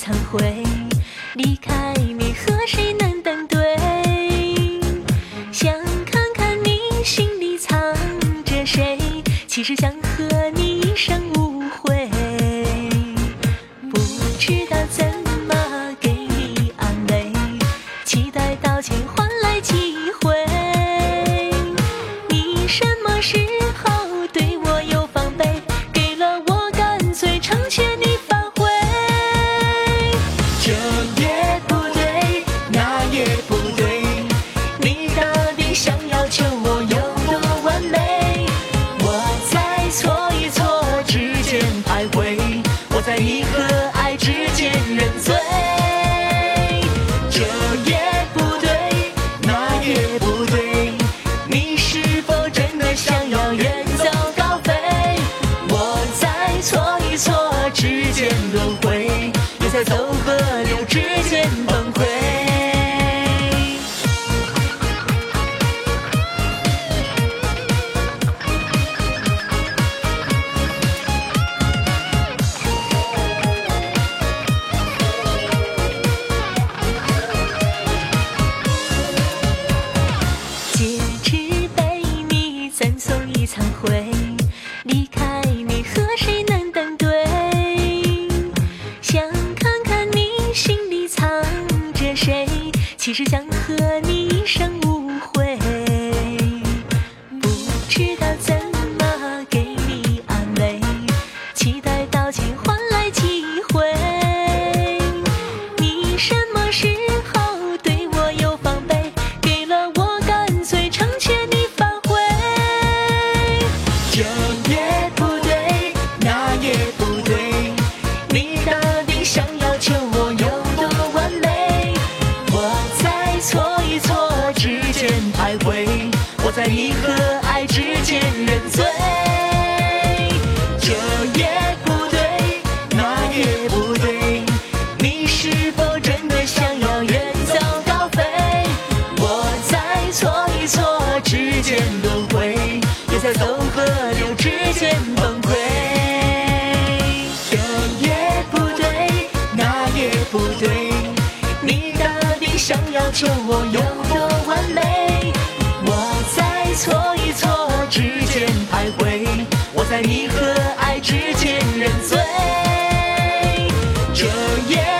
忏悔。离开你和谁能登对？想看看你心里藏着谁，其实想和你一生无悔。不知道怎么给你安慰，期待道歉换来机会。你什么时候在你和爱之间认罪。你和谁能登对？想看看你心里藏着谁，其实想和你一生无悔。不知道怎么给你安慰，期待道歉换来机会。你什么时候对我有防备？给了我，干脆成全你反悔。这也在你和爱之间认罪。这也不对，那也不对，你是否真的想要远走高飞？我在错与错之间轮回，也在走和流之间崩溃。这也不对，那也不对，你到底想要求我这